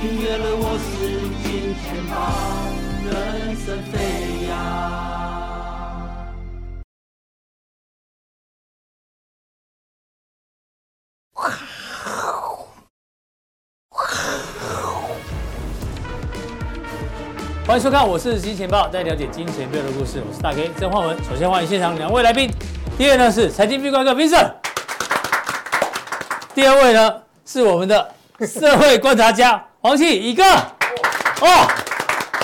订阅了我是金钱豹，人生飞扬。欢迎收看，我是金钱豹，带你了解金钱背后的故事。我是大 K 曾焕文。首先欢迎现场两位来宾，第一位呢是财经壁挂客 Vincent，第二位呢是我们的社会观察家黄启乙哥。哦，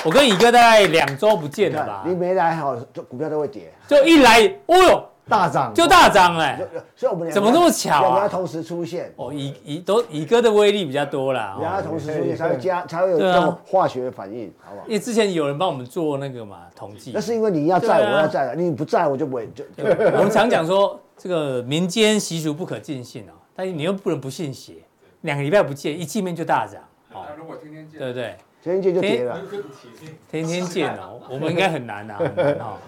我跟乙哥大概两周不见了吧？你没来好，就股票都会跌。就一来，哦哟！大涨就大涨哎，所以我们怎么那么巧啊？两个同时出现哦，乙乙都乙哥的威力比较多啦，两个同时出现才会加才会有这种化学反应，好不好？因为之前有人帮我们做那个嘛统计，那是因为你要在，我要在，你不在我就不会就。我们常讲说这个民间习俗不可尽信哦，但是你又不能不信邪，两个礼拜不见，一见面就大涨，哦，如果天天见，对不对？天天见就跌了，天天见哦，我们应该很难啊，很难 哈。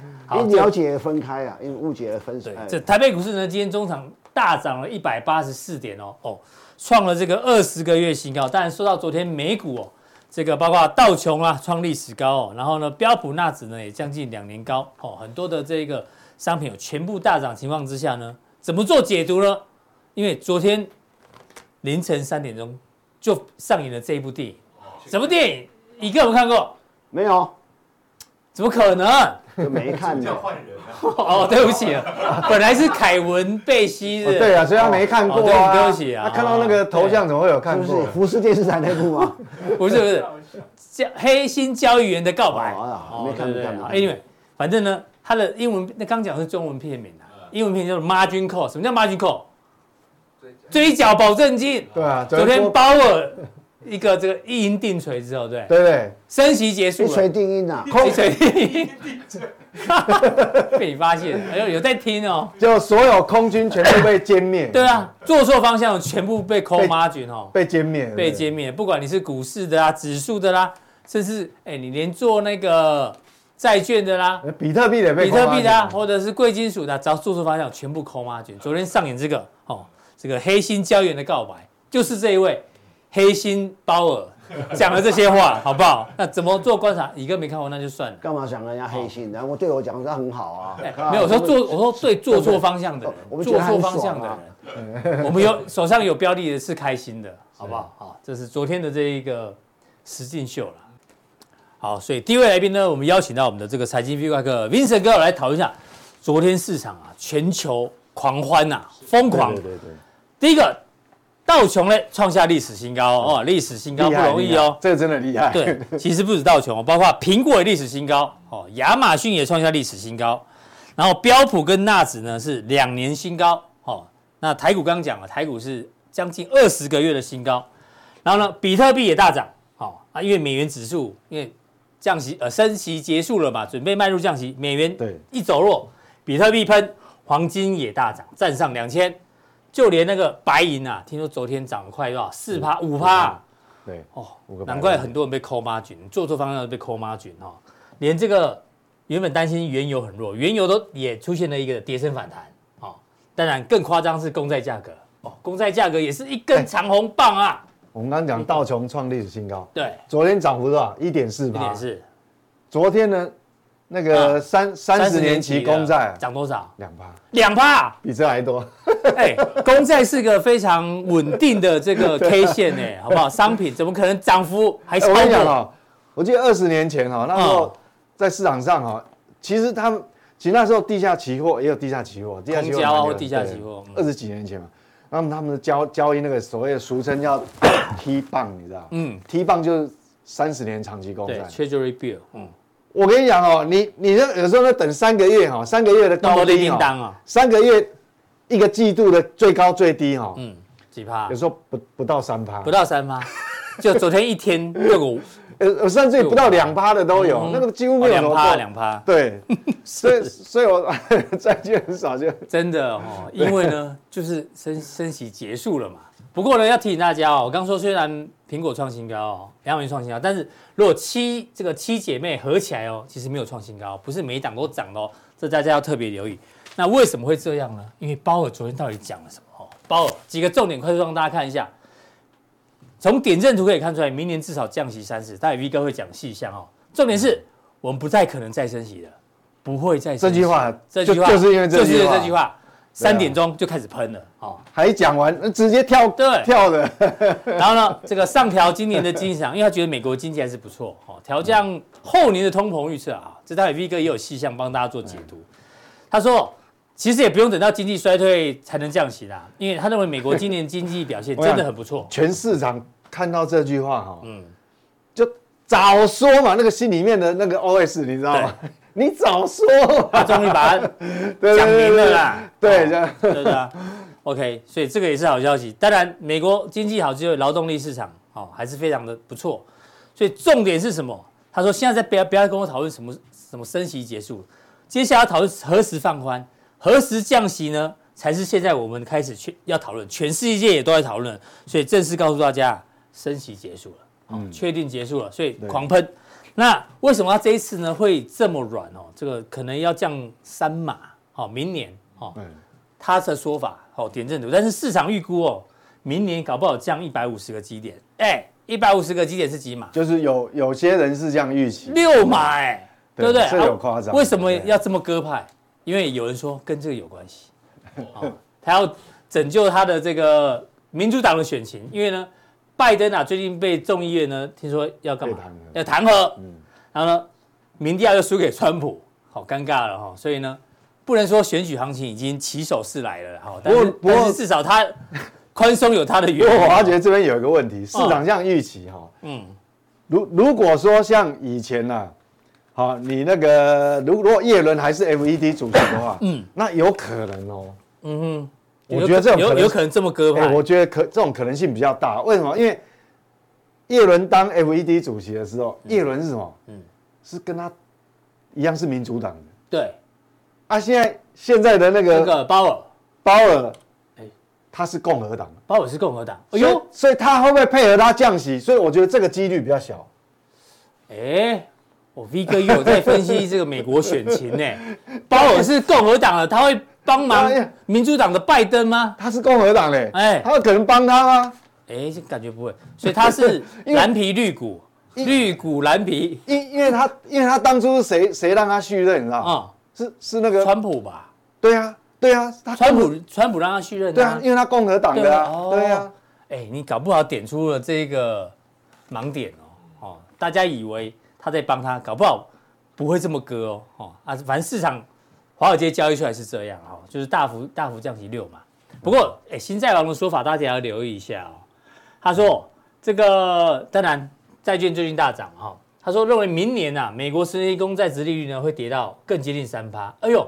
因了解分开啊，因为误解而分水。这台北股市呢，今天中场大涨了一百八十四点哦哦，创了这个二十个月新高。当然，说到昨天美股哦，这个包括道琼啊创历史高哦，然后呢标普纳指呢也将近两年高哦，很多的这个商品有全部大涨情况之下呢，怎么做解读呢？因为昨天凌晨三点钟就上演了这一部电影，什么电影？一个有没看过？没有。怎么可能？就没看叫换人 哦，对不起啊，本来是凯文贝西的。对啊，所以他没看过啊。对不起啊，他看到那个头像怎么会有看过？是福斯电视台那部吗？不是不是，叫黑心交易员的告白。没看过。Anyway，反正呢，他的英文那刚讲的是中文片名啊，英文片叫做 Margin Call。什么叫 Margin Call？追缴保证金。对啊，昨天鲍尔。一个这个一银定锤之后，对对？对，升息结束，一锤定音啊，一锤定音，被你发现，哎呦，有在听哦，就所有空军全部被歼灭，对啊，做错方向全部被 call margin 哦，被歼灭，被歼灭，不管你是股市的啦、指数的啦，甚至哎，你连做那个债券的啦，比特币的，比特币的啊，或者是贵金属的，只要做错方向，全部 call margin。昨天上演这个哦，这个黑心胶原的告白，就是这一位。黑心包尔 讲了这些话，好不好？那怎么做观察？乙哥没看过，那就算了。干嘛想人家黑心？然后我对我讲，他很好啊。没有，我说做，我说对做错方向的人，做错方向的人，我们有手上有标的的是开心的，好不好？好，这是昨天的这一个实境秀了。好，所以第一位来宾呢，我们邀请到我们的这个财经壁挂客 Vincent 哥来讨论一下昨天市场啊，全球狂欢呐，疯狂。对对对。第一个。道琼呢创下历史新高哦，历史新高不容易哦，这个真的厉害。对，其实不止道琼，包括苹果也历史新高哦，亚马逊也创下历史新高，然后标普跟纳指呢是两年新高哦。那台股刚刚讲了，台股是将近二十个月的新高，然后呢，比特币也大涨哦啊，因为美元指数因为降息呃升息结束了嘛，准备迈入降息，美元对一走弱，比特币喷，黄金也大涨，站上两千。就连那个白银啊，听说昨天涨了快多少？四趴五趴，对哦，难怪很多人被扣 margin，做错方向被扣 margin 哈。连这个原本担心原油很弱，原油都也出现了一个跌升反弹哦。当然更夸张是公债价格哦，公债价格也是一根长红棒啊。我们刚刚讲道琼创历史新高，对，昨天涨幅多少？一点四趴，一点四。昨天呢？那个三三十年期公债涨多少？两趴，两趴，比这还多。哎，公债是个非常稳定的这个 K 线哎，好不好？商品怎么可能涨幅还超过？我跟你讲哈，我记得二十年前哈，那时候在市场上哈，其实他们其实那时候地下期货也有地下期货，地下期货或地下期货，二十几年前嘛，那么他们的交交易那个所谓的俗称叫 T 棒，你知道？嗯，T 棒就是三十年长期公债，Treasury Bill，嗯。我跟你讲哦，你你那有时候呢等三个月哈，三个月的高低哈，三个月一个季度的最高最低哈，嗯，几趴？有时候不不到三趴，不到三趴，就昨天一天六个，呃甚至于不到两趴的都有，那个几乎没有两趴两趴，对，所以所以我债券很少就真的哦，因为呢就是升升息结束了嘛。不过呢，要提醒大家哦，我刚说虽然苹果创新高哦，亚马逊创新高，但是如果七这个七姐妹合起来哦，其实没有创新高，不是每一档都涨哦，这大家要特别留意。那为什么会这样呢？因为鲍尔昨天到底讲了什么哦？鲍尔几个重点，快速让大家看一下。从点阵图可以看出来，明年至少降息三次，待会 V 哥会讲细项哦。重点是我们不再可能再升息了，不会再升息。这句话，这句话就是因为这句话。三点钟就开始喷了，哦，还讲完直接跳，对，跳的。然后呢，这个上调今年的经济因为他觉得美国经济还是不错，哦，调降后年的通膨预测啊。这待会 V 哥也有细项帮大家做解读。他说。其实也不用等到经济衰退才能降息啦，因为他认为美国今年经济表现 真的很不错。全市场看到这句话哈，嗯，就早说嘛，那个心里面的那个 OS 你知道吗？你早说，他终于把它 讲明了啦。对，这样对的。OK，所以这个也是好消息。当然，美国经济好，只有劳动力市场哦还是非常的不错。所以重点是什么？他说现在在不要不要跟我讨论什么什么升息结束，接下来要讨论何时放宽。何时降息呢？才是现在我们开始去要讨论，全世界也都在讨论，所以正式告诉大家，升息结束了，嗯，确定结束了，所以狂喷。那为什么他这一次呢会这么软哦？这个可能要降三码，好，明年哦，他的说法好点阵图，但是市场预估哦，明年搞不好降一百五十个基点，哎，一百五十个基点是几码？就是有有些人是这样预期，六码，哎，对不对？这有夸张，为什么要这么鸽派？因为有人说跟这个有关系，哦，他要拯救他的这个民主党的选情，因为呢，拜登啊最近被众议院呢听说要干嘛？要弹劾，嗯，然后呢，民调又输给川普，好尴尬了哈，所以呢，不能说选举行情已经起手是来了哈，但是但是至少他宽松有他的原因。我发觉这边有一个问题，市场这样预期哈，嗯，如如果说像以前呢。好，你那个如如果叶伦还是 FED 主席的话，嗯，那有可能哦，嗯哼，我觉得这种有有可能这么鸽派，我觉得可这种可能性比较大。为什么？因为叶伦当 FED 主席的时候，叶伦是什么？嗯，是跟他一样是民主党的。对，啊，现在现在的那个那个鲍尔，鲍尔，哎，他是共和党，鲍尔是共和党。哎呦，所以他会不会配合他降息？所以我觉得这个几率比较小。哎。我 V 哥有在分析这个美国选情呢，鲍尔是共和党的，他会帮忙民主党的拜登吗？他是共和党嘞，哎，他有可能帮他吗？哎，感觉不会，所以他是 蓝皮绿股，绿股蓝皮，因因为他因为他当初是谁谁让他续任，你知道吗？是是那个川普吧？对啊对呀，川普川普让他续任，对啊，因为他共和党的啊，对啊，哎，你搞不好点出了这个盲点哦，哦，大家以为。他在帮他，搞不好不会这么割哦，哦啊，反正市场华尔街交易出来是这样哈，就是大幅大幅降息六嘛。不过，哎，新债王的说法大家也要留意一下哦。他说这个当然债券最近大涨哈，他说认为明年呐、啊，美国十年公债殖利率呢会跌到更接近三趴。哎呦，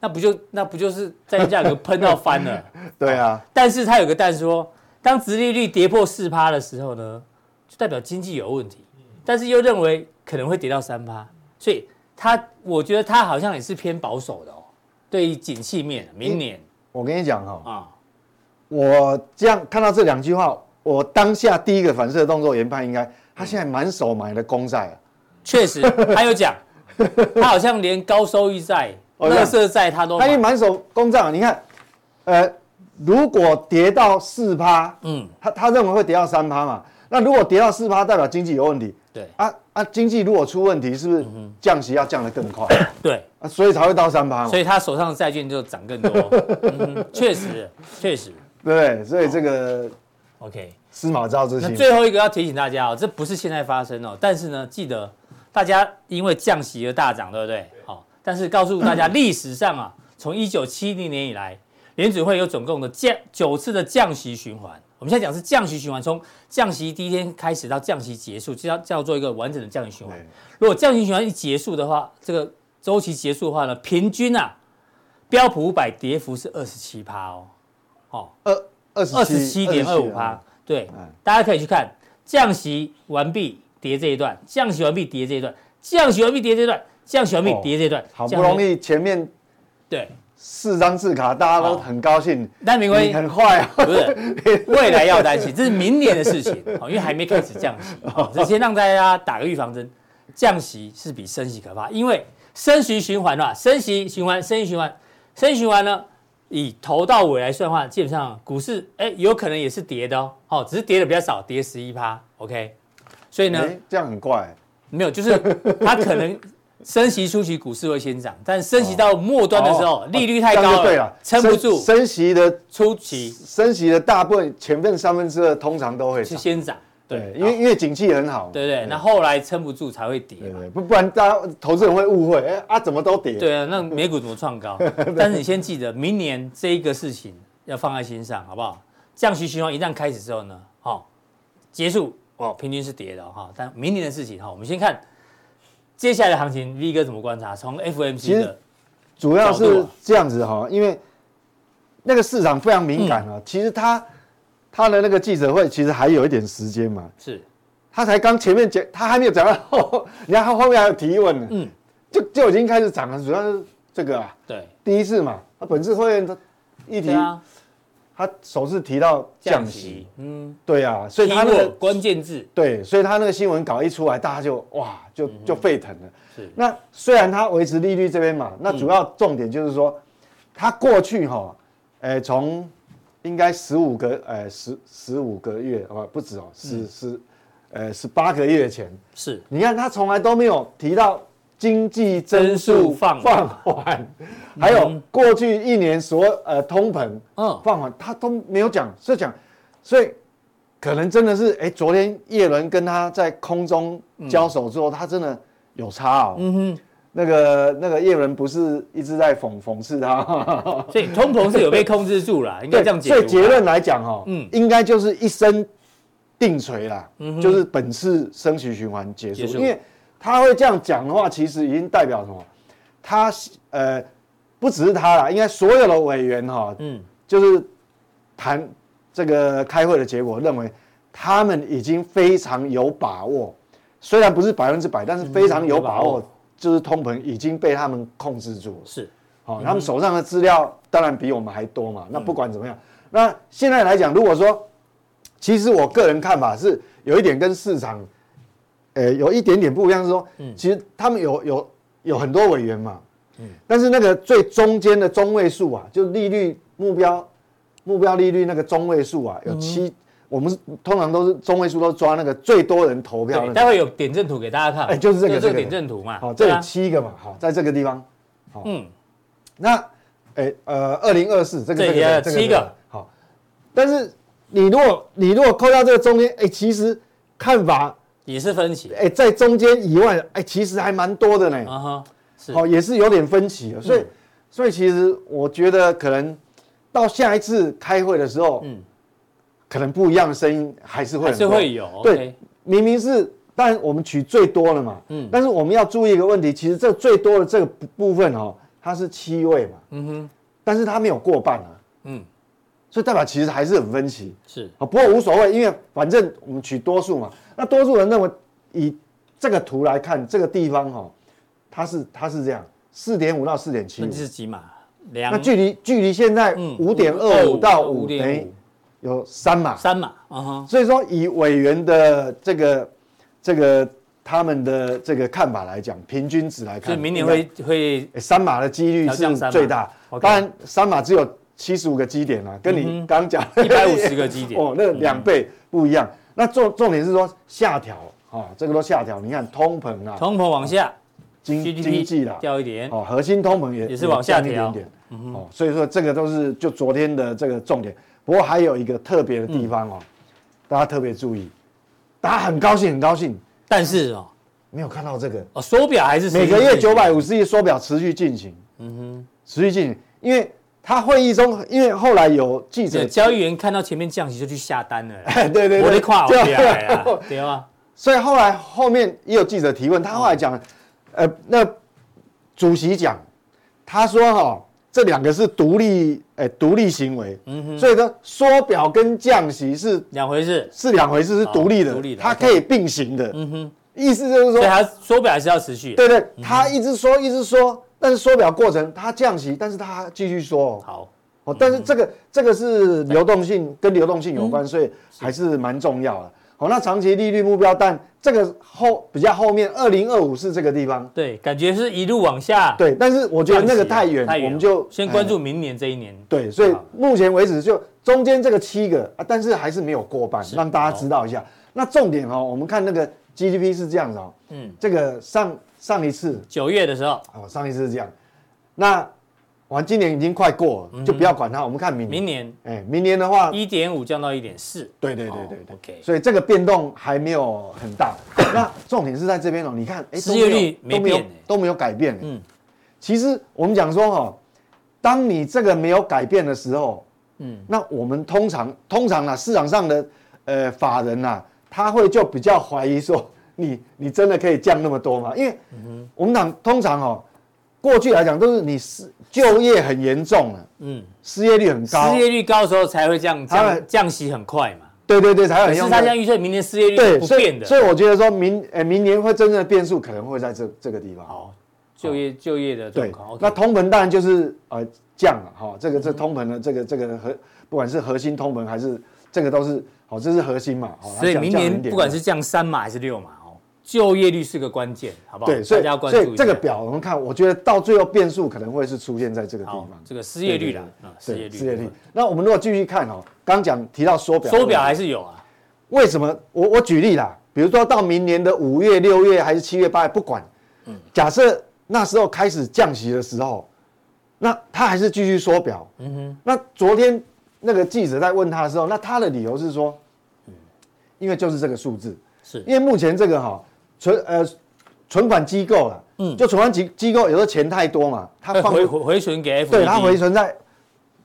那不就那不就是债券价格喷到翻了？对啊。但是他有个但说，当殖利率跌破四趴的时候呢，就代表经济有问题。但是又认为可能会跌到三趴，所以他我觉得他好像也是偏保守的哦。对于景气面，明年。我跟你讲哈啊，我这样看到这两句话，我当下第一个反射的动作研判应该，他现在满手买的公债啊，确实，他有讲，他好像连高收益债、垃圾债他都，他一满手公债，你看，呃，如果跌到四趴，嗯，他他认为会跌到三趴嘛，那如果跌到四趴，代表经济有问题。对啊啊，经济如果出问题，是不是降息要降得更快？对啊，所以才会到三趴。所以他手上的债券就涨更多。嗯，确实，确实。对，所以这个 OK，司马昭之心。那最后一个要提醒大家哦，这不是现在发生哦，但是呢，记得大家因为降息而大涨，对不对？好，但是告诉大家，历史上啊，从一九七零年以来，联准会有总共的降九次的降息循环。我们现在讲是降息循环，从降息第一天开始到降息结束，就要叫做一个完整的降息循环。如果降息循环一结束的话，这个周期结束的话呢，平均啊，标普五百跌幅是二十七趴哦，哦，二二十七点二五趴。对，大家可以去看降息完毕跌这一段，降息完毕跌这一段，降息完毕跌这一段，降息完毕跌这一段，好不容易前面对。四张字卡，大家都很高兴。但没关系，很坏啊，不是 未来要担心，这是明年的事情，因为还没开始降息。这先让大家打个预防针，降息是比升息可怕，因为升息循环啊，升息循环，升息循环，升息循环呢，以头到尾来算的话，基本上股市哎有可能也是跌的哦，哦，只是跌的比较少，跌十一趴，OK。所以呢，这样很怪，没有，就是它可能升息初期股市会先涨，但升息到末端的时候，利率太高了，撑不住。升息的初期，升息的大部分前面三分之二通常都会是先涨。对，因为因为景气很好，对对，那后来撑不住才会跌，对对，不不然大家投资人会误会，哎啊怎么都跌？对啊，那美股怎么创高？但是你先记得，明年这一个事情要放在心上，好不好？降息循环一旦开始之后呢，好，结束哦，平均是跌的哈，但明年的事情哈，我们先看接下来的行情，V 哥怎么观察？从 FOMC 的主要是这样子哈，因为那个市场非常敏感啊，其实他。他的那个记者会其实还有一点时间嘛，是，他才刚前面讲，他还没有讲到后，你看他后面还有提问呢，嗯，就就已经开始涨了，主要是这个啊，对，第一次嘛，他本次会员他一提，他首次提到降息，嗯，对啊，所以他那个关键字，对，所以他那个新闻稿一出来，大家就哇，就就沸腾了，是，那虽然他维持利率这边嘛，那主要重点就是说，他过去哈，哎从。应该十五个，呃，十十五个月，啊，不止哦，十十，呃，十八个月前，是，你看他从来都没有提到经济增速放放缓，还有过去一年所呃通膨，嗯，放缓，他都没有讲，是讲，所以可能真的是，哎，昨天叶伦跟他在空中交手之后，他真的有差哦，嗯哼。那个那个叶伦不是一直在讽讽刺他，所以通膨是有被控制住了，应该这样解。所以结论来讲哈，嗯，应该就是一生定锤啦，嗯，就是本次升息循环结束。因为他会这样讲的话，其实已经代表什么？他呃，不只是他啦，应该所有的委员哈，嗯，就是谈这个开会的结果，认为他们已经非常有把握，虽然不是百分之百，但是非常有把握。就是通膨已经被他们控制住了，是，好，他们手上的资料当然比我们还多嘛。那不管怎么样，那现在来讲，如果说，其实我个人看法是有一点跟市场，呃，有一点点不一样，是说，其实他们有有有很多委员嘛，嗯，但是那个最中间的中位数啊，就利率目标目标利率那个中位数啊，有七。我们通常都是中位数都抓那个最多人投票的。待会有点阵图给大家看。哎，就是这个这个点阵图嘛。好，这有七个嘛。好，在这个地方。好，嗯。那，哎，呃，二零二四这个这个七个。好，但是你如果你如果扣掉这个中间，哎，其实看法也是分歧。哎，在中间以外，哎，其实还蛮多的呢。啊哈。是。哦，也是有点分歧的。所以，所以其实我觉得可能到下一次开会的时候，嗯。可能不一样的声音还是会还是会有对，明明是，但我们取最多了嘛，嗯，但是我们要注意一个问题，其实这最多的这个部分哦，它是七位嘛，嗯哼，但是它没有过半啊，嗯，所以代表其实还是很分歧，是啊，不过无所谓，因为反正我们取多数嘛，那多数人认为以这个图来看，这个地方哈，它是它是这样，四点五到四点七，那是几码？那距离距离现在五点二五到五点五。有三码，三码，嗯哈，所以说以委员的这个这个他们的这个看法来讲，平均值来看，所以明年会会三码的几率是最大。当然三码只有七十五个基点啊，跟你刚刚讲一百五十个基点 哦，那两倍不一样。那重重点是说下调啊，这个都下调。你看通膨啊，通膨往下，经经济啦掉一点哦，核心通膨也也是往下调一点点哦，所以说这个都是就昨天的这个重点。不过还有一个特别的地方哦，大家特别注意，大家很高兴很高兴，但是哦，没有看到这个哦，缩表还是每个月九百五十亿缩表持续进行，嗯哼，持续进行，因为他会议中，因为后来有记者交易员看到前面降息就去下单了，对对对，我的跨过来 对啊，所以后来后面也有记者提问，他后来讲，呃，那主席讲，他说哈。这两个是独立，哎，独立行为，嗯哼，所以说缩表跟降息是两回事，是两回事，是独立的，独立的，它可以并行的，嗯哼，意思就是说，对，它缩表还是要持续，对对，他一直说，一直缩，但是缩表过程它降息，但是它继续缩，好，哦，但是这个这个是流动性跟流动性有关，所以还是蛮重要的，好，那长期利率目标，但这个后比较后面，二零二五是这个地方。对，感觉是一路往下。对，但是我觉得那个太远，我们就先关注明年这一年。对，所以目前为止就中间这个七个啊，但是还是没有过半，让大家知道一下。那重点哦，我们看那个 GDP 是这样子哦，嗯，这个上上一次九月的时候，哦，上一次是这样，那。完，今年已经快过了，就不要管它。我们看明年。明年，哎，明年的话，一点五降到一点四。对对对对对。OK。所以这个变动还没有很大。那重点是在这边哦，你看，哎，失业率没变，都没有改变。嗯。其实我们讲说哈，当你这个没有改变的时候，嗯，那我们通常通常呢，市场上的呃法人呐，他会就比较怀疑说，你你真的可以降那么多吗？因为我们讲通常哦。过去来讲都是你失就业很严重了，嗯，失业率很高，失业率高的时候才会降降降息很快嘛，对对对，才会。是他现在预测明年失业率不变的，所以我觉得说明诶明年会真正的变数可能会在这这个地方。好，就业就业的对，那通膨当然就是呃降了哈，这个这通膨的这个这个核不管是核心通膨还是这个都是好，这是核心嘛，所以明年不管是降三码还是六码。就业率是个关键，好不好？对，所以所以这个表我们看，我觉得到最后变数可能会是出现在这个地方，这个失业率啦啊，失业率，失业率。那我们如果继续看哦，刚讲提到缩表，缩表还是有啊？为什么？我我举例啦，比如说到明年的五月、六月还是七月、八月，不管，嗯，假设那时候开始降息的时候，那他还是继续缩表，嗯哼。那昨天那个记者在问他的时候，那他的理由是说，嗯，因为就是这个数字，是因为目前这个哈。存呃存款机构了，嗯，就存款机机构有时候钱太多嘛，他放回回存给 FED，对，他回存在，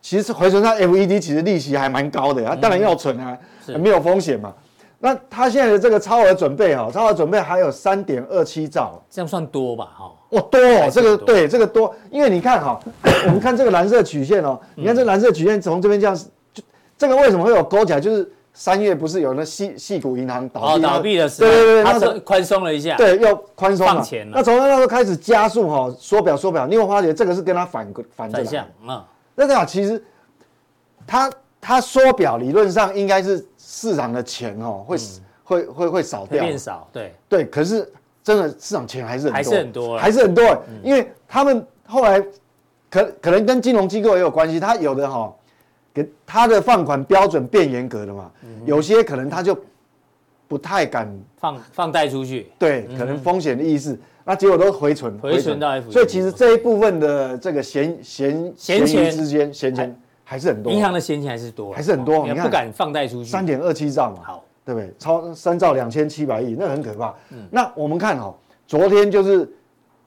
其实回存在 FED 其实利息还蛮高的，他当然要存啊，没有风险嘛。那他现在的这个超额准备哈，超额准备还有三点二七兆，这样算多吧？哈，哇多哦，这个对这个多，因为你看哈，我们看这个蓝色曲线哦，你看这蓝色曲线从这边这样，就这个为什么会有勾起来？就是。三月不是有那矽矽谷银行倒闭？倒闭的时候，对对对，它宽松了一下，对，又宽松放钱了。那从那时候开始加速哈，缩表缩表。你有发觉这个是跟他反反着来？嗯，那这样其实他他缩表理论上应该是市场的钱哦会会会会少掉，变少，对对。可是真的市场钱还是还是很多，还是很多，因为他们后来可可能跟金融机构也有关系，他有的哈。给他的放款标准变严格了嘛？有些可能他就不太敢放放贷出去，对，可能风险的意识，那结果都回存，回存到 F，所以其实这一部分的这个闲闲闲钱。之间闲钱还是很多，银行的闲钱还是多，还是很多，你看不敢放贷出去，三点二七兆嘛，好，对不对？超三兆两千七百亿，那很可怕。那我们看哦，昨天就是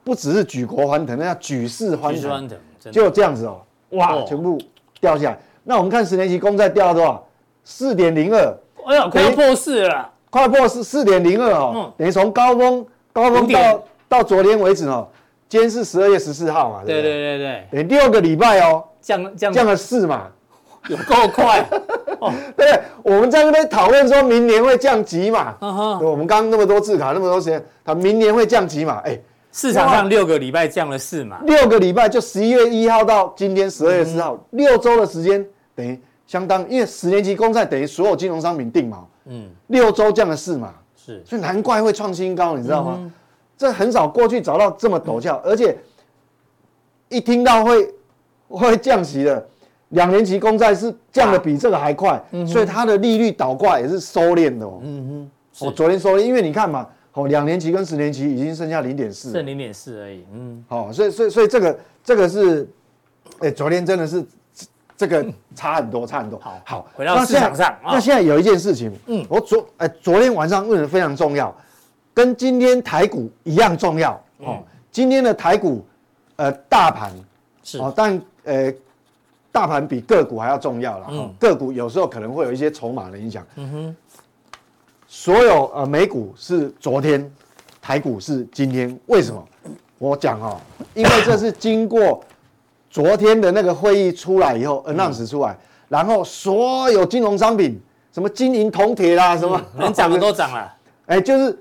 不只是举国欢腾，那叫举世欢腾，就这样子哦，哇，全部掉下来。那我们看十年期公债掉了多少？四点零二，哎呀，快要破四了，快破四四点零二哦，等于从高峰高峰到到昨天为止哦，今天是十二月十四号嘛，对对？对对，等于六个礼拜哦，降降。降了四嘛，有够快。哦，对，我们在那边讨论说明年会降级嘛，嗯，我们刚刚那么多字卡那么多时间，他明年会降级嘛，哎。市场上六个礼拜降了四嘛，六个礼拜就十一月一号到今天十二月四号，六周的时间等于相当，因为十年期公债等于所有金融商品定锚，嗯，六周降了四嘛，是，所以难怪会创新高，你知道吗？这很少过去找到这么陡峭，而且一听到会 会降息的，两年期公债是降的比这个还快，所以它的利率倒挂也是收敛的哦，嗯哼，我昨天说，因为你看嘛。哦，两年期跟十年期已经剩下零点四，剩零点四而已。嗯，好，所以所以所以这个这个是，哎，昨天真的是这个差很多，差很多。好，好，回到市场上。那现在有一件事情，嗯，我昨哎昨天晚上问的非常重要，跟今天台股一样重要。哦，今天的台股，呃，大盘是哦，但呃，大盘比个股还要重要了。嗯，个股有时候可能会有一些筹码的影响。嗯哼。所有呃美股是昨天，台股是今天，为什么？我讲哦，因为这是经过昨天的那个会议出来以后，announce 出来，然后所有金融商品，什么金银铜铁啦，什么能涨的都涨了，哎，就是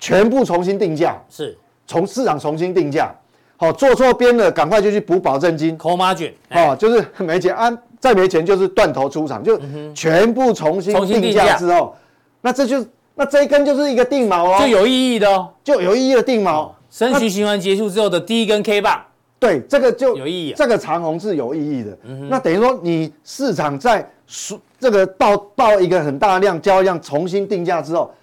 全部重新定价，是，从市场重新定价，好，做错边了，赶快就去补保证金，call margin，哦，就是没钱啊，再没钱就是断头出场，就全部重新定价之后，那这就。那这一根就是一个定锚哦，就有意义的哦，就有意义的定锚。升息循环结束之后的第一根 K 棒，对，这个就有意义，这个长红是有意义的。那等于说你市场在这个到到一个很大量交易量重新定价之后，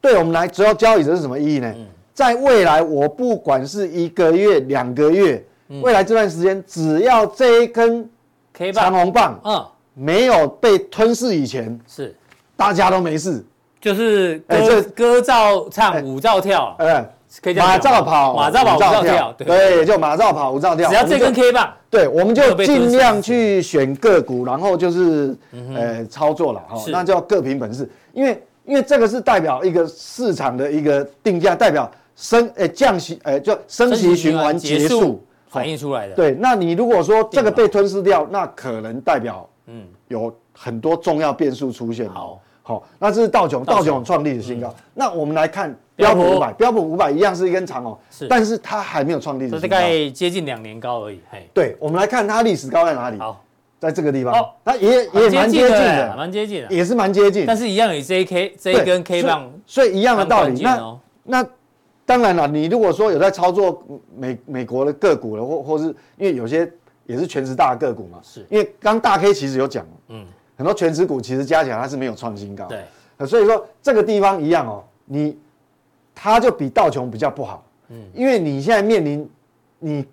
对我们来主要交易者是什么意义呢？在未来我不管是一个月、两个月，未来这段时间，只要这一根 K 棒。长红棒，嗯，没有被吞噬以前，是。大家都没事。就是歌歌照唱，舞照跳，嗯，马照跑，马照跑，舞照跳，对，就马照跑，舞照跳。只要这根 K 棒，对，我们就尽量去选个股，然后就是呃操作了哈，那叫各凭本事。因为因为这个是代表一个市场的一个定价，代表升诶降息诶就升息循环结束。反映出来的。对，那你如果说这个被吞噬掉，那可能代表嗯。有很多重要变数出现。好。好，那这是道琼，道琼创历史新高。嗯、那我们来看标普五百，标普五百一样是一根长哦，是，但是它还没有创历史新高，大概接近两年高而已。嘿，对，我们来看它历史高在哪里？好，在这个地方，它也也蛮接近的，蛮接近的，也是蛮接近。但是一样有 J K 这一根 K 棒，所以一样的道理。那那当然了，你如果说有在操作美美国的个股了，或或是因为有些也是全职大的个股嘛，是因为刚大 K 其实有讲，嗯。很多全指股其实加起来它是没有创新高，对，所以说这个地方一样哦，你它就比道琼比较不好，嗯，因为你现在面临你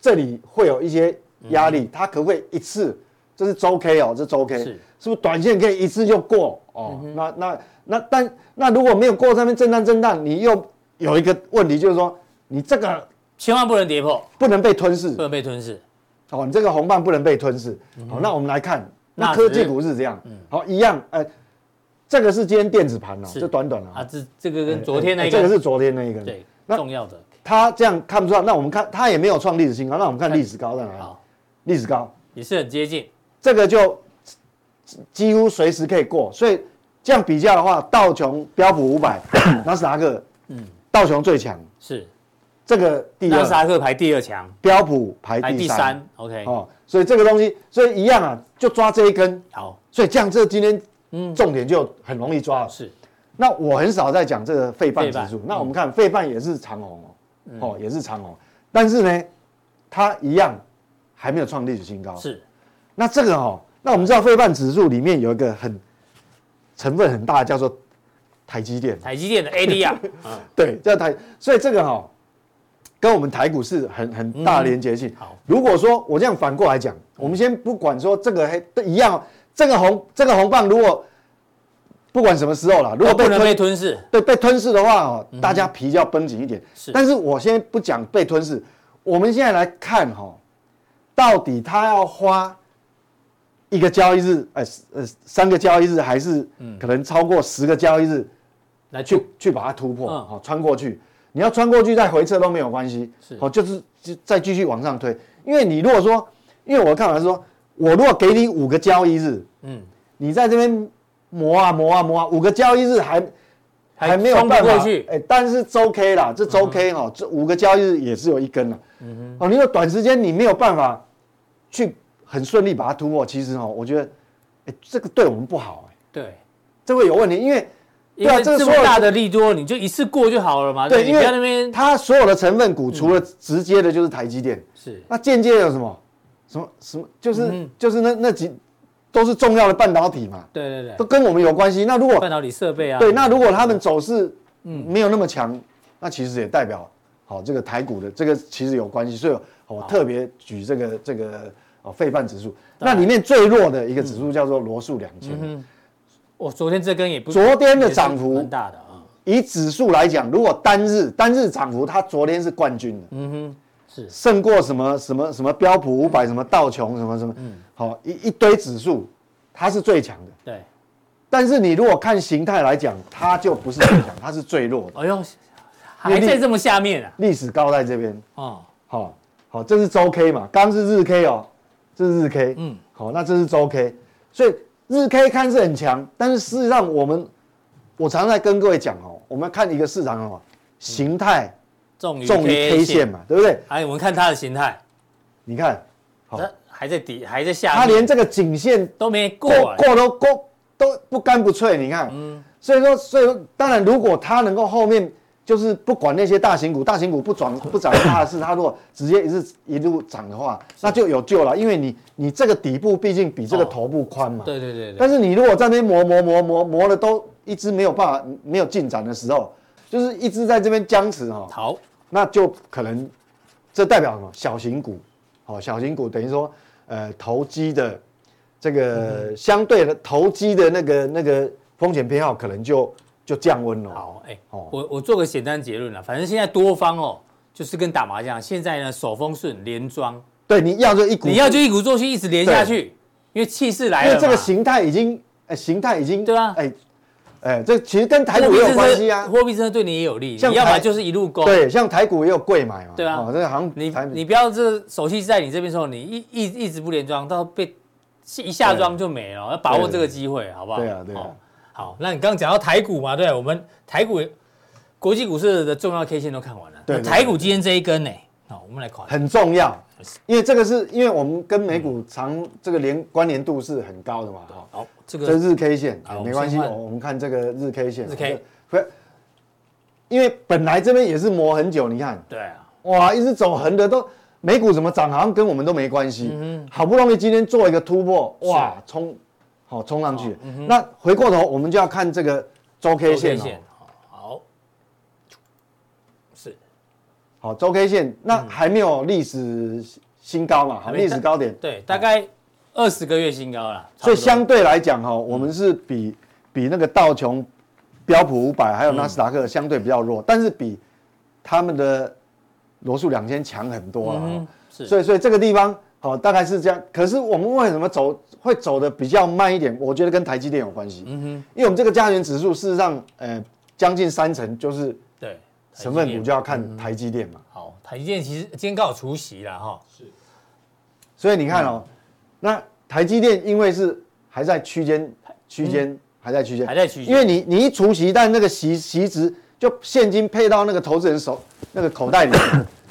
这里会有一些压力，它可不可以一次？这是周 K 哦，这周 K 是是不是短线可以一次就过哦？那那那但那如果没有过上面震荡震荡，你又有一个问题就是说你这个千万不能跌破，不能被吞噬，不能被吞噬，哦，你这个红棒不能被吞噬，好，那我们来看。那科技股是这样，好一样，哎，这个是今天电子盘了，这短短的啊，这这个跟昨天那个，这个是昨天那一个，对，重要的。它这样看不出来，那我们看它也没有创历史新高，那我们看历史高在哪里？历史高。也是很接近，这个就几乎随时可以过，所以这样比较的话，道琼、标普五百，纳斯达克，嗯，道琼最强，是。这个第二，纳斯达克排第二强，标普排第三，OK，哦。所以这个东西，所以一样啊，就抓这一根。好，所以这样这今天，嗯，重点就很容易抓了。是，那我很少在讲这个费半指数。那我们看费半也是长红哦，哦也是长红，但是呢，它一样还没有创历史新高。是，那这个哦，那我们知道费半指数里面有一个很成分很大，叫做台积电。台积电的 ADR。对，叫台，所以这个哈。跟我们台股是很很大的连结性。好，如果说我这样反过来讲，我们先不管说这个黑都一样，这个红这个红棒如果不管什么时候了，如果被被吞噬，对被吞噬的话哦，大家皮就要绷紧一点。是，但是我先不讲被吞噬，我们现在来看哈，到底他要花一个交易日，哎呃三个交易日，还是可能超过十个交易日来去去。把它突破，好穿过去。你要穿过去再回撤都没有关系，是。哦，就是就再继续往上推。因为你如果说，因为我看法是说，我如果给你五个交易日，嗯，你在这边磨啊磨啊磨啊，五个交易日还还没有办法。过去，哎，但是周 K 啦，这周 K 哈，这五个交易日也只有一根了，嗯哼，哦，你说短时间你没有办法去很顺利把它突破，其实哈，我觉得，哎，这个对我们不好，哎，对，这会有问题，因为。对啊，这么大的利多，你就一次过就好了嘛。对，因为那边它所有的成分股，除了直接的，就是台积电。是。那间接有什么？什么什么？就是就是那那几都是重要的半导体嘛。对对对。都跟我们有关系。那如果半导体设备啊，对，那如果他们走势嗯没有那么强，那其实也代表好这个台股的这个其实有关系。所以我特别举这个这个哦费半指数，那里面最弱的一个指数叫做罗素两千。我昨天这根也不，昨天的涨幅很大的啊。以指数来讲，如果单日单日涨幅，它昨天是冠军的。嗯哼，是胜过什么什么什么标普五百，什么道琼，什么什么。嗯，好一一堆指数，它是最强的。对。但是你如果看形态来讲，它就不是最强，它是最弱的。哎呦，还在这么下面啊？历史高在这边。哦，好，好，这是周 K 嘛？刚是日 K 哦，这是日 K。嗯，好，那这是周 K，所以。日 K 看是很强，但是事实上我们，我常常在跟各位讲哦，我们看一个市场哦，形态重于 K 线嘛，对不对？哎，我们看它的形态，你看，好，还在底，还在下，它连这个颈线都没过，过都过都不干不脆，你看，嗯，所以说，所以说，当然，如果它能够后面就是不管那些大型股，大型股不涨 不涨它的是，它如果直接一直一路涨的话，那就有救了，因为你你这个底部毕竟比这个头部宽嘛。对对对。但是你如果在那边磨磨磨磨磨的都一直没有办法没有进展的时候，就是一直在这边僵持哈。好，那就可能这代表什么？小型股，好，小型股等于说呃投机的这个相对的投机的那个那个。风险偏好可能就就降温了。好，哎，我我做个简单结论了。反正现在多方哦，就是跟打麻将。现在呢，手风顺连庄。对，你要就一股，你要就一鼓作气，一直连下去。因为气势来了。因为这个形态已经，哎，形态已经。对啊。哎，哎，这其实跟台股也有关系啊。货币政策对你也有利。你要么就是一路攻。对，像台股也有贵买嘛。对啊。这个好像你你不要这手气在你这边时候，你一一一直不连庄，到被一下庄就没了。要把握这个机会，好不好？对啊，对啊。好，那你刚刚讲到台股嘛？对，我们台股国际股市的重要 K 线都看完了。对，台股今天这一根呢，好，我们来看。很重要，因为这个是因为我们跟美股长这个连关联度是很高的嘛。好，这个这日 K 线没关系，我们看这个日 K 线。日 K，不因为本来这边也是磨很久，你看。对啊。哇，一直走横的都美股怎么涨，好像跟我们都没关系。嗯。好不容易今天做一个突破，哇，冲。好，冲上去。那回过头，我们就要看这个周 K 线哦。好，是，好周 K 线，那还没有历史新高嘛？好，历史高点。对，大概二十个月新高了。所以相对来讲，哈，我们是比比那个道琼、标普五百还有纳斯达克相对比较弱，但是比他们的罗素两千强很多了。是，所以所以这个地方。好，大概是这样。可是我们为什么走会走的比较慢一点？我觉得跟台积电有关系。嗯哼，因为我们这个加权指数事实上，呃，将近三成就是对成分股就要看台积电嘛。好，台积电其实今天刚好除夕了哈。是。所以你看哦，那台积电因为是还在区间，区间还在区间，还在区间。因为你你一除息，但那个息息值就现金配到那个投资人手那个口袋里，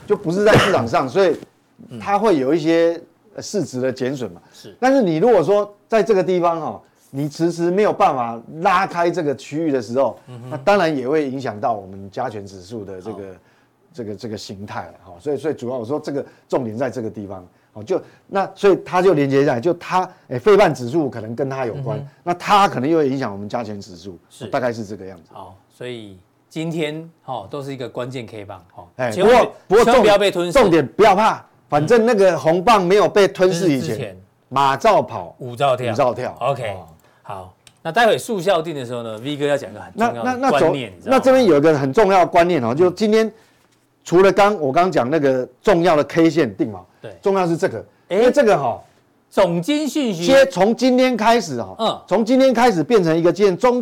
就不是在市场上，所以。它会有一些市值的减损嘛？是。但是你如果说在这个地方哈，你迟迟没有办法拉开这个区域的时候，那当然也会影响到我们加权指数的这个这个这个形态了哈。所以所以主要我说这个重点在这个地方，哦，就那所以它就连接在就它诶，费半指数可能跟它有关，那它可能又会影响我们加权指数，是大概是这个样子。好，所以今天哦都是一个关键 K 棒哦。哎，不过不过重点重点不要怕。反正那个红棒没有被吞噬以前，马照跑，舞照跳，舞照跳。OK，好，那待会速效定的时候呢，V 哥要讲一个很重要的观念，那这边有一个很重要的观念哦，就今天除了刚我刚讲那个重要的 K 线定锚，对，重要是这个，因为这个哈，总经讯息，接从今天开始哈，嗯，从今天开始变成一个今中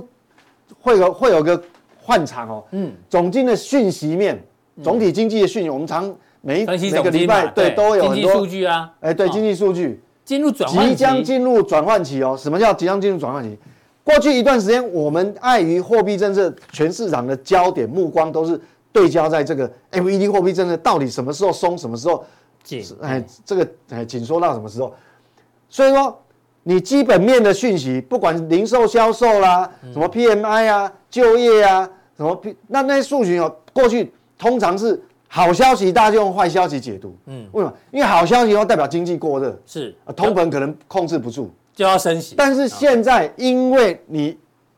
会有会有个换场哦，嗯，总经的讯息面，总体经济的讯息，我们常。每每个礼拜对都有很多数据啊，哎，对经济数据进入转即将进入转换期哦。什么叫即将进入转换期？过去一段时间，我们碍于货币政策，全市场的焦点目光都是对焦在这个 FED 货币政策到底什么时候松，什么时候紧？哎，这个哎紧缩到什么时候？所以说，你基本面的讯息，不管零售销售啦，什么 PMI 啊，就业啊，什么 P，那那些数据哦，过去通常是。好消息，大家就用坏消息解读。嗯，为什么？因为好消息要代表经济过热，是啊，通膨可能控制不住，就要升息。但是现在，因为你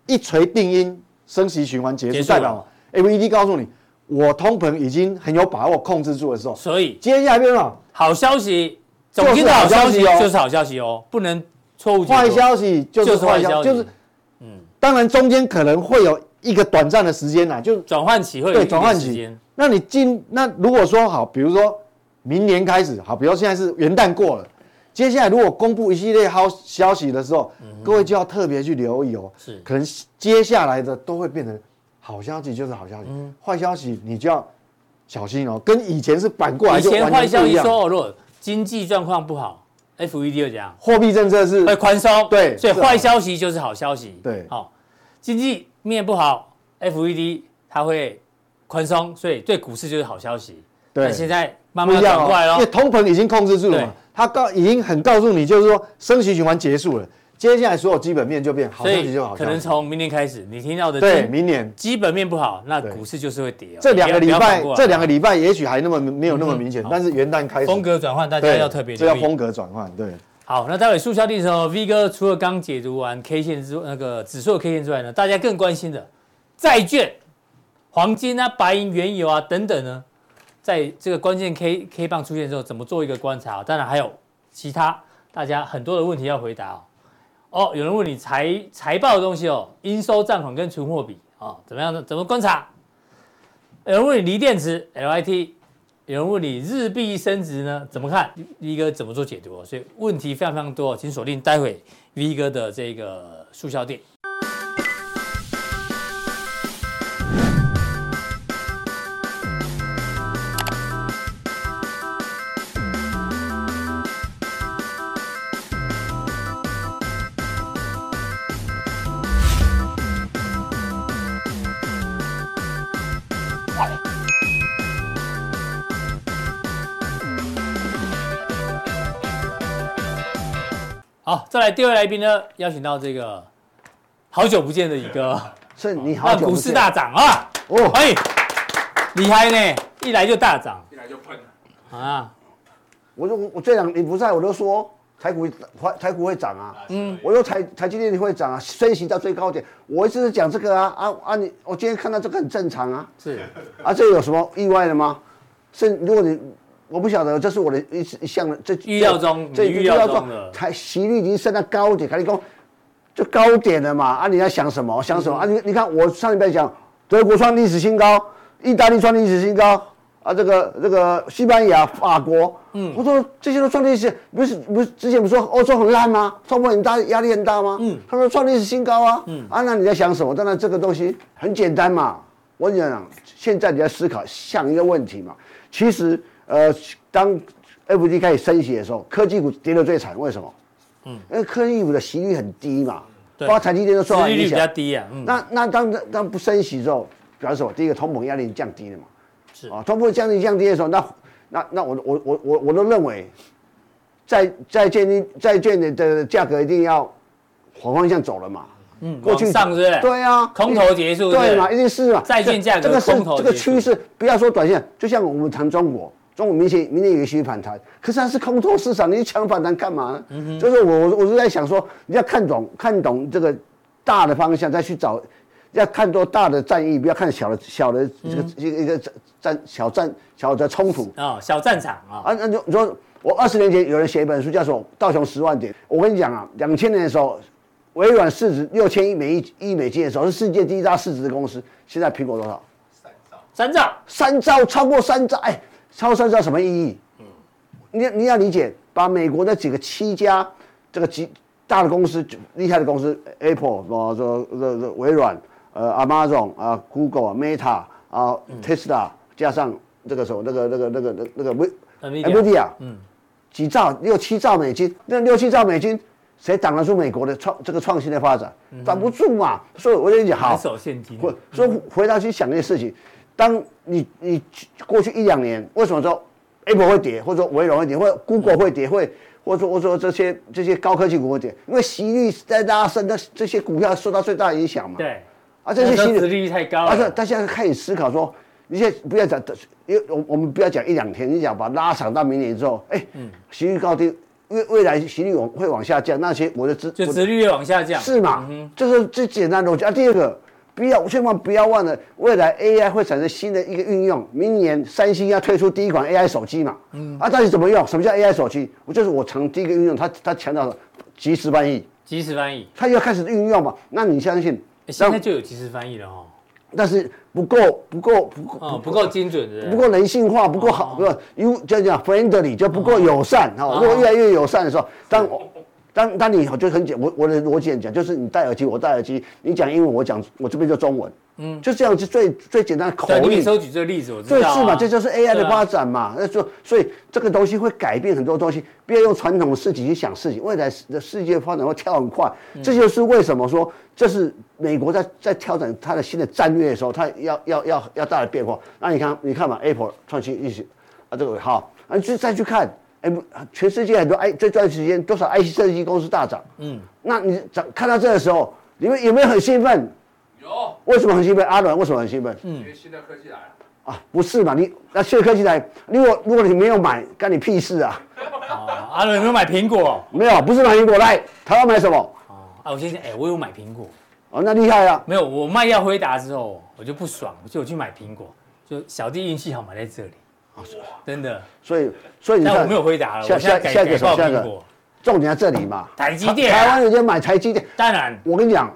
一锤定音，升息循环结束，代表 m e d 告诉你，我通膨已经很有把握控制住的时候，所以接下来变成好消息，就是好消息哦，就是好消息哦，不能错误解读。坏消息就是坏消息，就是嗯，当然中间可能会有一个短暂的时间呐，就转换期会对转换期间。那你进那如果说好，比如说明年开始好，比如说现在是元旦过了，接下来如果公布一系列好消息的时候，嗯、各位就要特别去留意哦。是，可能接下来的都会变成好消息就是好消息，嗯、坏消息你就要小心哦。跟以前是反过来就完全不一样。以前坏消息说，如果经济状况不好，FED 就讲货币政策是会宽松，对，所以坏消息就是好消息。对，好，经济面不好，FED 它会。宽松，所以对股市就是好消息。对，现在慢慢转过来了，因为通膨已经控制住了嘛。他告已经很告诉你，就是说升息循环结束了，接下来所有基本面就变好消息就好，可能从明年开始，你听到的对明年基本面不好，那股市就是会跌。这两个礼拜，这两个礼拜也许还那么没有那么明显，但是元旦开始风格转换，大家要特别注意。这叫风格转换，对。好，那待会速效定的时候，V 哥除了刚解读完 K 线之那个指数的 K 线之外呢，大家更关心的债券、黄金啊、白银、原油啊等等呢，在这个关键 K K 棒出现之后，怎么做一个观察？当然还有其他大家很多的问题要回答哦。哦，有人问你财财报的东西哦，应收账款跟存货比啊，怎么样呢？怎么观察？有人问你锂电池 LIT，有人问你日币升值呢，怎么看？V 哥怎么做解读？所以问题非常非常多，请锁定待会 V 哥的这个速销店。好，再来第二位来宾呢，邀请到这个好久不见的一个，是你好久不见，股市大涨啊！哦，欢迎，厉害呢，一来就大涨，一来就喷了啊！我说我这两你不在我都说台股台台股会涨啊，嗯，我说台台积电会涨啊，升息到最高点，我一直是讲这个啊啊啊！你我今天看到这个很正常啊，是啊，这有什么意外的吗？是如果你。我不晓得，这是我的一一项的这预料中，这预料中的，台息率已经升到高点，赶紧讲，就高点了嘛。啊，你在想什么？想什么？啊，你你看，我上礼拜讲德国创历史新高，意大利创历史新高，啊，这个这个西班牙、法国，嗯，我说这些都创历史，不是不是之前不是说欧洲很烂吗？通货很大，压力很大吗？嗯，他说创历史新高啊，嗯，啊，那你在想什么？当然这个东西很简单嘛。我跟你讲，现在你在思考想一个问题嘛，其实。呃，当 FED 开始升息的时候，科技股跌得最惨，为什么？嗯，因为科技股的息率很低嘛，包括台积电都受到影响。息率比较低啊。嗯、那那当当不升息之后，表示什么？第一个通膨压力降低了嘛。是啊，通膨降低降低的时候，那那那我我我我我都认为债债券债券的的价格一定要往方向走了嘛。嗯，过去上是不是？对啊，空头结束。对嘛，一定是嘛。债券价格这个是这个趋势，不要说短线，就像我们谈中国。中国明显明年有些反弹，可是它是空头市场，你抢反弹干嘛呢？嗯、就是我我我是在想说，你要看懂看懂这个大的方向，再去找，要看多大的战役，不要看小的小的这个一个一个战小战小的冲突啊、哦，小战场啊。啊，那就你说我二十年前有人写一本书叫做《道琼十万点》，我跟你讲啊，两千年的时候，微软市值六千亿美亿亿美金的时候，是世界第一大市值的公司，现在苹果多少？三兆，三兆，三兆，超过三兆，哎。超三兆什么意义？嗯，你你要理解，把美国的几个七家这个几大的公司，厉害的公司，Apple 啊，这这这微软，呃，Amazon 啊，Google、Meta 啊，Tesla，加上这个什么那个那个那个那那个微 NVIDIA，嗯，几兆六七兆美金，那六七兆美金，谁挡得住美国的创这个创新的发展？挡不住嘛。所以我跟你讲，好。所以回到去想这些事情。当你你过去一两年，为什么说 Apple 会跌，或者说微软会跌，或者 Google 会跌，会或者说或者说这些这些高科技股会跌？因为息率在拉升，那这些股票受到最大影响嘛。对。啊，这些息率太高了。而且他现在开始思考说，你现在不要讲，因为我我们不要讲一两天，你讲把它拉长到明年之后，哎，嗯，息率高低，未未来息率往会往下降，那些我的资就殖利率往下降，是嘛？嗯哼，这是最简单的逻辑。啊，第二个。不要，千万不要忘了，未来 AI 会产生新的一个运用。明年三星要推出第一款 AI 手机嘛？嗯，啊，到底怎么用？什么叫 AI 手机？我就是我常第一个运用，它它强调即时翻译，即时翻译，它要开始运用嘛？那你相信？现在就有即时翻译了哦，但是不够，不够，不够，不够精准的，不够人性化，不够好，不够，因为就讲 friendly 就不够友善哈。如果越来越友善的时候，当当当你就很简，我我的逻辑很简，就是你戴耳机，我戴耳机，你讲英文，我讲我这边就中文，嗯，就这样子最最简单的口令。你收举这个例子，我知道、啊。对，是嘛？这就是 AI 的发展嘛。那就、啊，所以这个东西会改变很多东西，不要用传统的事情去想事情。未来的世界发展会跳很快，嗯、这就是为什么说这是美国在在调整它的新的战略的时候，它要要要要大的变化。那你看，你看嘛，Apple 创新一些啊，这个好，啊，就再去看。哎，全世界很多 I 这段时间多少 IC 设计公司大涨，嗯，那你涨看到这个时候，你们有没有很兴奋？有。为什么很兴奋？阿伦为什么很兴奋？嗯，因为新的科技来了。啊，不是嘛？你那新的科技来，如果如果你没有买，干你屁事啊？啊，阿伦有没有买苹果？没有，不是买苹果，来台湾买什么？哦，啊，我先讲，哎，我有买苹果。哦，那厉害啊！没有，我卖掉辉达之后，我就不爽，我就去买苹果，就小弟运气好买在这里。真的。所以，所以你看，我没有回答了，下下下一个下一个，重点在这里嘛。台积电，台湾人家买台积电，当然。我跟你讲，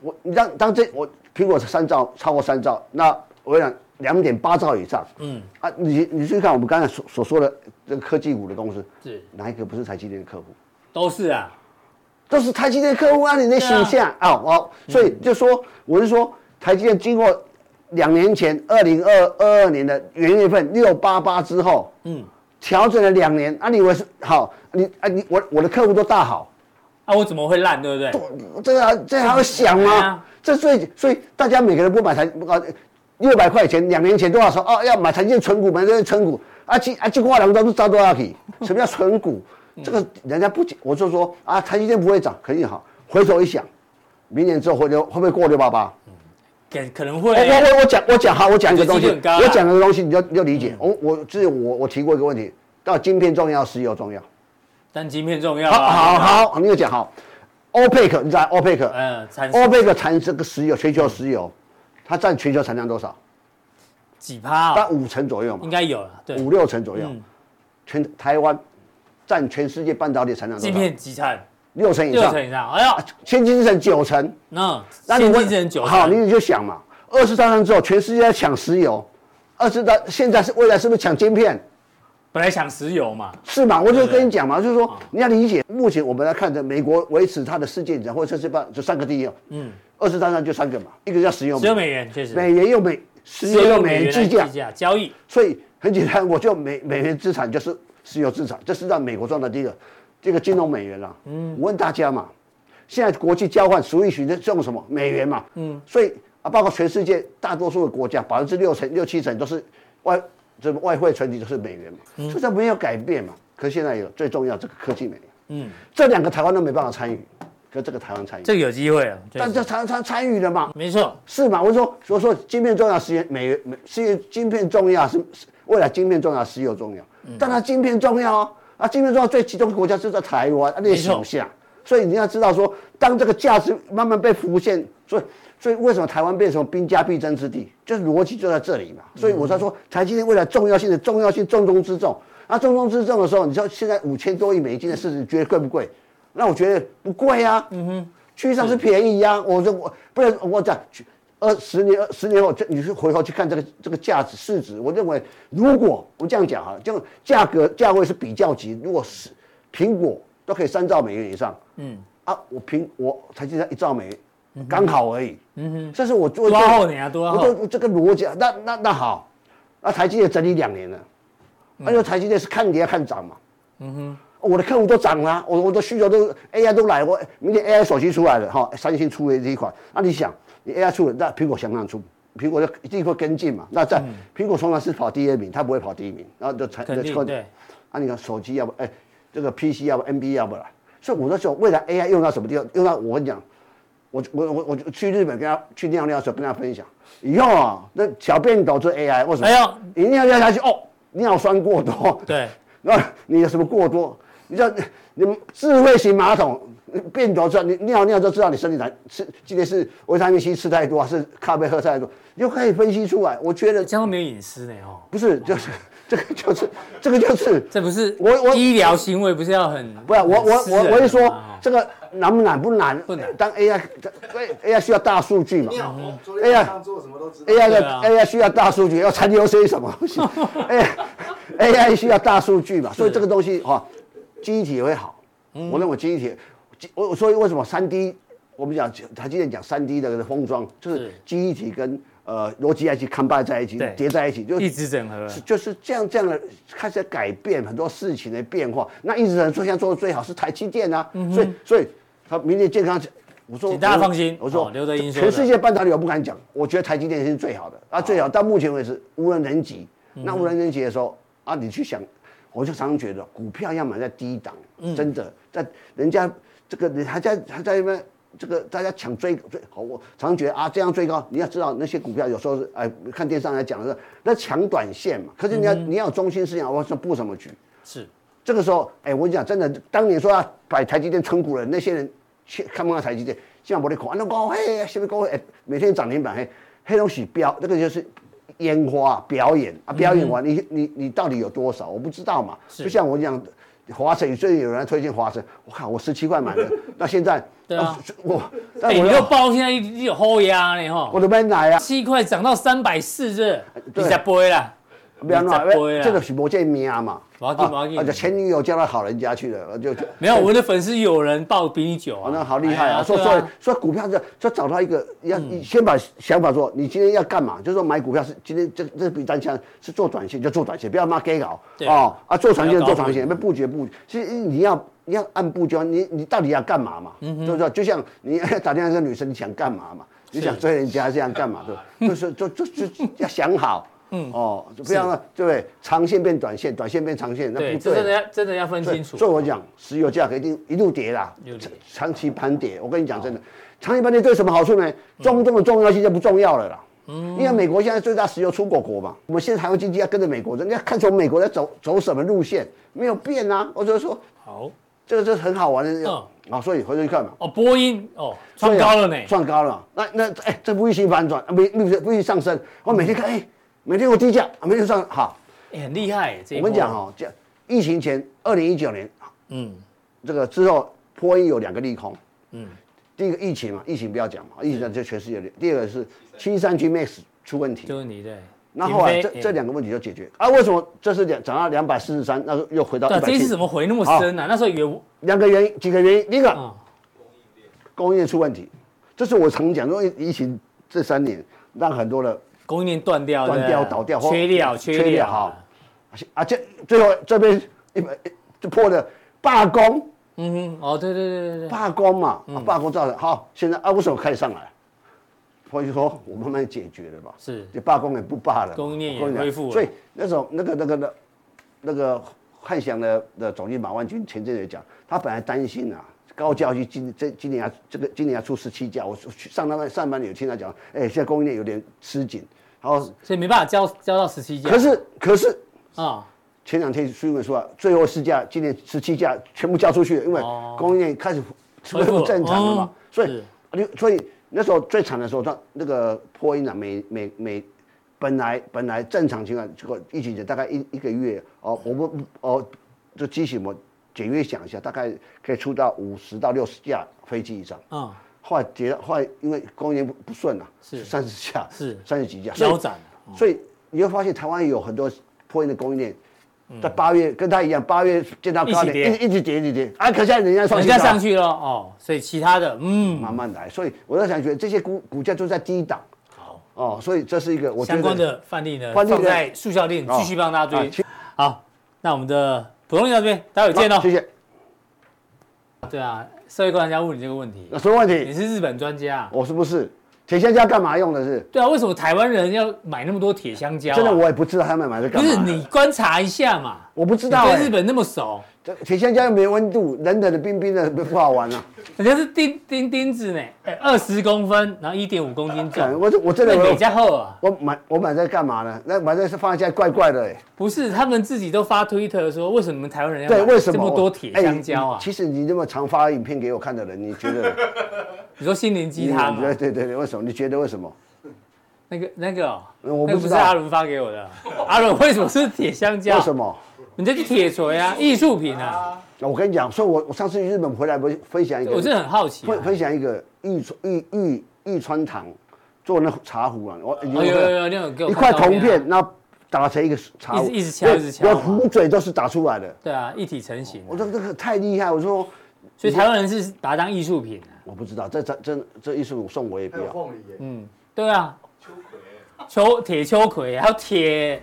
我你当当这我苹果是三兆，超过三兆，那我跟你讲两点八兆以上。嗯啊，你你去看我们刚才所所说的这个科技股的公司，是哪一个不是台积电的客户？都是啊。都是台积电客户啊，你那形象啊，哦，所以就说，我是说，台积电经过两年前二零二二年的元月份六八八之后，嗯，调整了两年啊，你以为是好？你啊，你我我的客户都大好，啊，我怎么会烂，对不对？这个这还要想吗？这所以所以大家每个人不买台啊，六百块钱两年前多少说哦要买台积电存股，买这些存股，啊，这啊这挂两个都是招多少去？什么叫存股？这个人家不讲，我就说啊，台积电不会涨，肯定好。回头一想，明年之后会六会不会过六八八？可可能会。我我我讲我讲好，我讲一个东西，我讲一个东西，你就你就理解。我我之前我我提过一个问题，到晶片重要，石油重要。但晶片重要。好好好，你又讲好。OPEC，你知道 OPEC？嗯，OPEC 产这个石油，全球石油，它占全球产量多少？几趴？大概五成左右嘛。应该有了，对，五六成左右。全台湾。占全世界半导体产量，晶片几成？六成以上。六成以上，哎呀，先进制程九成。那先进制程九成。好，你就想嘛，二十大战之后，全世界在抢石油，二十大现在是未来是不是抢晶片？本来抢石油嘛。是嘛？我就跟你讲嘛，就是说你要理解，目前我们来看着美国维持它的世界或者世界半就三个第一。嗯。二十大战就三个嘛，一个叫石油。石油美元确实。美元用美，石油用美元计价交易。所以很简单，我就美美元资产就是。石油资产，这是让美国赚的第一个，这个金融美元了。嗯，我问大家嘛，现在国际交换属于选择用什么美元嘛？嗯，所以啊，包括全世界大多数的国家，百分之六成、六七成都是外这个外汇存底都是美元嘛，嗯、所以这没有改变嘛。可是现在有最重要这个科技美元，嗯，这两个台湾都没办法参与，可是这个台湾参与，这个有机会啊。但这参参参与了嘛？没错，是嘛？我说，所以说晶片重要，石油美元美，石油晶片重要是未来晶片重要，石油重要。但它晶片重要啊，啊，晶片重要最集中的国家就在台湾，啊，那想下，所以你要知道说，当这个价值慢慢被浮现，所以，所以为什么台湾变成兵家必争之地，就是逻辑就在这里嘛。所以我才说，台积电未来重要性的重要性重中之重。那重中之重的时候，你知道现在五千多亿美金的市值，你觉得贵不贵？那我觉得不贵啊，嗯哼，区域上是便宜呀。我说我不然我讲。二十年，二十年后，这你是回头去看这个这个价值市值，我认为，如果我这样讲哈，就价格价位是比较级，如果是苹果都可以三兆美元以上，嗯啊，我苹我才记得一兆美元，刚好而已，嗯哼，这是我做多后年啊？多后？我这个逻辑，那那那好，那台积电整理两年了，那就台积电是看跌看涨嘛，嗯哼，我的客户都涨了，我我的需求都 AI 都来，我明天 AI 手机出来了哈，三星出的这一款，那你想？你 AI 出了，那苹果想不想出？苹果就一定会跟进嘛。那在苹果通常是跑第二名，它不会跑第一名，然后就才就错。对。啊，你看手机要不哎，这个 PC 要不 NB 要不啦？所以我在说，未来 AI 用到什么地方？用到我跟你讲，我我我我去日本跟他去尿尿的时候跟他分享，以后啊，那小便导致 AI，为什么？哎呦，你尿尿下去哦，尿酸过多。对。那你有什么过多？你知道你们智慧型马桶。便斗知道你尿尿就知道你身体难吃，今天是维他命 C 吃太多还是咖啡喝太多，你就可以分析出来。我觉得这样没有隐私呢哦，不是，就是 这个就是这个就是 这不是我我医疗行为不是要很不是我我我我是说这个难不难？不难。不难，当 AI AI 需要大数据嘛，AI AI 的 AI 需要大数据要残留些什么？东西，AI AI 需要大数据嘛，所以这个东西哈，记忆体也会好，我认为记忆体。我所以为什么三 D 我们讲台积电讲三 D 的封装，就是记忆体跟呃逻辑 IC combine 在一起叠在一起，就一直整合，就是这样这样的开始改变很多事情的变化。那一直人说现在做的最好是台积电啊，所以所以他明年健康，我说大家放心，我说全世界半导体我不敢讲，我觉得台积电是最好的啊，最好到目前为止无人能及。那无人能及的时候啊，你去想。我就常常觉得股票要买在低档，真的在人家这个你还在还在那边这个大家抢追追好，我常常觉得啊这样追高，你要知道那些股票有时候是哎看电视上来讲的是那抢短线嘛，可是你要你要有中心思想，我说布什么局？是这个时候哎，我跟你讲真的，当年说要摆台积电存股人那些人去，看不到台积电，现在没得看，那高嘿，什么高哎，每天涨停板嘿，黑东西飙，那个就是。烟花表演啊，表演完你你你到底有多少？我不知道嘛。就像我讲，华晨最近有人推荐华晨，我靠，我十七块买的，那现在对啊，我哎，你又包现在一有后压呢哈，我都没买啊，七块涨到三百四这，你才不会啦。不要闹，这个是没见面嘛。毛巾毛巾，而且前女友叫到好人家去了，就没有我们的粉丝有人报比你久啊，那好厉害啊！说说说股票，就就找到一个要先把想法说，你今天要干嘛？就是说买股票是今天这这笔单枪是做短线就做短线，不要妈给搞哦啊！做长线做长线，不布局布局。其实你要你要按部就班，你你到底要干嘛嘛？就是说，就像你 打电话跟女生，你想干嘛嘛？你想追人家这样干嘛？对，就是就就就要想好。嗯哦，就不要了，对不对？长线变短线，短线变长线，那不对。真的要真的要分清楚。所以我讲，石油价格一定一路跌啦，长期盘跌。我跟你讲真的，长期盘跌对什么好处呢？中东的重要性就不重要了啦。嗯，因为美国现在最大石油出口国嘛，我们现在台湾经济要跟着美国，人家看从美国在走走什么路线，没有变啊。我就说，好，这个是很好玩的。嗯，啊，所以回头去看嘛。哦，波音哦，创高了呢，创高了。那那哎，这不一新反转啊，不不不一上升。我每天看，哎。每天有低价，每天上好，很厉害。我跟你讲哦，这疫情前二零一九年，嗯，这个之后波音有两个利空，嗯，第一个疫情嘛，疫情不要讲嘛，疫情在全世界的。第二个是七三七 MAX 出问题，出问题对。那后来这这两个问题就解决啊？为什么这是两涨到两百四十三，那又回到一百七？这次怎么回那么深呢？那时候有两个原因，几个原因。第一个，供应链出问题，这是我常讲，因为疫情这三年让很多的。供应链断掉，断掉倒掉，缺料缺料。哈，啊这最后这边一百就破了罢工，嗯哼，哦对对对对对，罢工嘛，罢工造成好，现在啊为什么开始上来？所以说我慢慢解决了吧，是，就罢工也不罢了，供应链也恢复了，所以那种那个那个那那个汉翔的的总经理马万军前阵也讲，他本来担心啊。高教去今这今年要这个今年要出十七架，我去上他们上班有听他讲，哎，现在供应链有点吃紧，然后所以没办法交交到十七架。可是可是啊，前两天苏云说啊，最后四架今年十七架全部交出去了，因为供应链开始恢复正常了嘛。所以你所以那时候最惨的时候，他那个波音啊，每每每本来本来正常情况，这个疫情大概一一个月哦，我们哦就机型我。简约想一下，大概可以出到五十到六十架飞机以上。嗯，后来结，后来因为供应不不顺了，是三十架，是三十几架，腰斩了。所以你会发现台湾有很多破音的供应链，在八月跟他一样，八月见到高点，一一直跌，一直跌。啊，可现在人家人家上去了哦，所以其他的嗯慢慢来。所以我在想，觉得这些股股价都在低档。好哦，所以这是一个我相关的范例呢，放在速效錠继续帮大家追。好，那我们的。普通到这边，待会见哦。谢谢。对啊，社会观察家问你这个问题。有什么问题？你是日本专家，我是不是？铁香蕉干嘛用的是？对啊，为什么台湾人要买那么多铁香蕉？真的我也不知道他们买这干嘛。不是你观察一下嘛？我不知道。对日本那么熟。铁香蕉又没温度，冷冷的、冰冰的，不好玩啊。人家是钉钉钉子呢，哎，二十公分，然后一点五公斤重。我我真的比较厚啊。我买我买在干嘛呢？那买在是放在家怪怪的哎。不是，他们自己都发推特说，为什么你们台湾人要买这么多铁香蕉啊？其实你这么常发影片给我看的人，你觉得？你说心灵鸡汤？对对对对，为什么？你觉得为什么？那个那个，我不知道。阿伦发给我的。阿伦为什么是铁香蕉？为什么？你这是铁锤啊，艺术品啊！我跟你讲，所以我我上次去日本回来，不分享一个，我是很好奇，分分享一个玉玉玉玉川堂做那茶壶啊，我有有有有给我一块铜片，然后打成一个茶壶，一直敲一直敲，壶嘴都是打出来的。对啊，一体成型。我说这个太厉害，我说，所以台湾人是把它当艺术品。我不知道，这这这这艺术品送我也不要。嗯，对啊，秋葵，秋铁秋葵，还有铁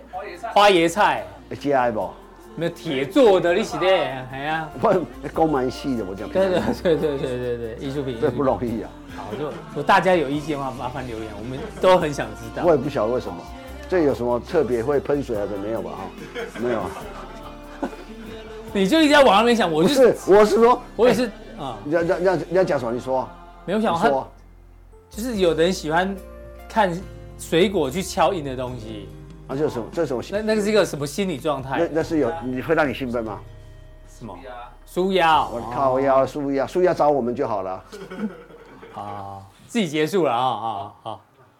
花椰菜，接爱不？没有铁做的，你是的，哎呀，我工蛮细的，我讲。对对对对对对对，艺术品，这不容易啊。好，就如果大家有意见的话，麻烦留言，我们都很想知道。我也不晓得为什么，这有什么特别会喷水啊？的没有吧？哈，没有啊。你就一直在往那边想，我就是我是说，我也是啊，你要要要你要讲什么？你说，没有想说，就是有的人喜欢看水果去敲硬的东西，啊，这是什么？这是什么？那那个是一个什么心理状态？那那是有你会让你兴奋吗？什么？呀，舒压我哦靠腰，舒压，舒压找我们就好了。啊，自己结束了啊啊好。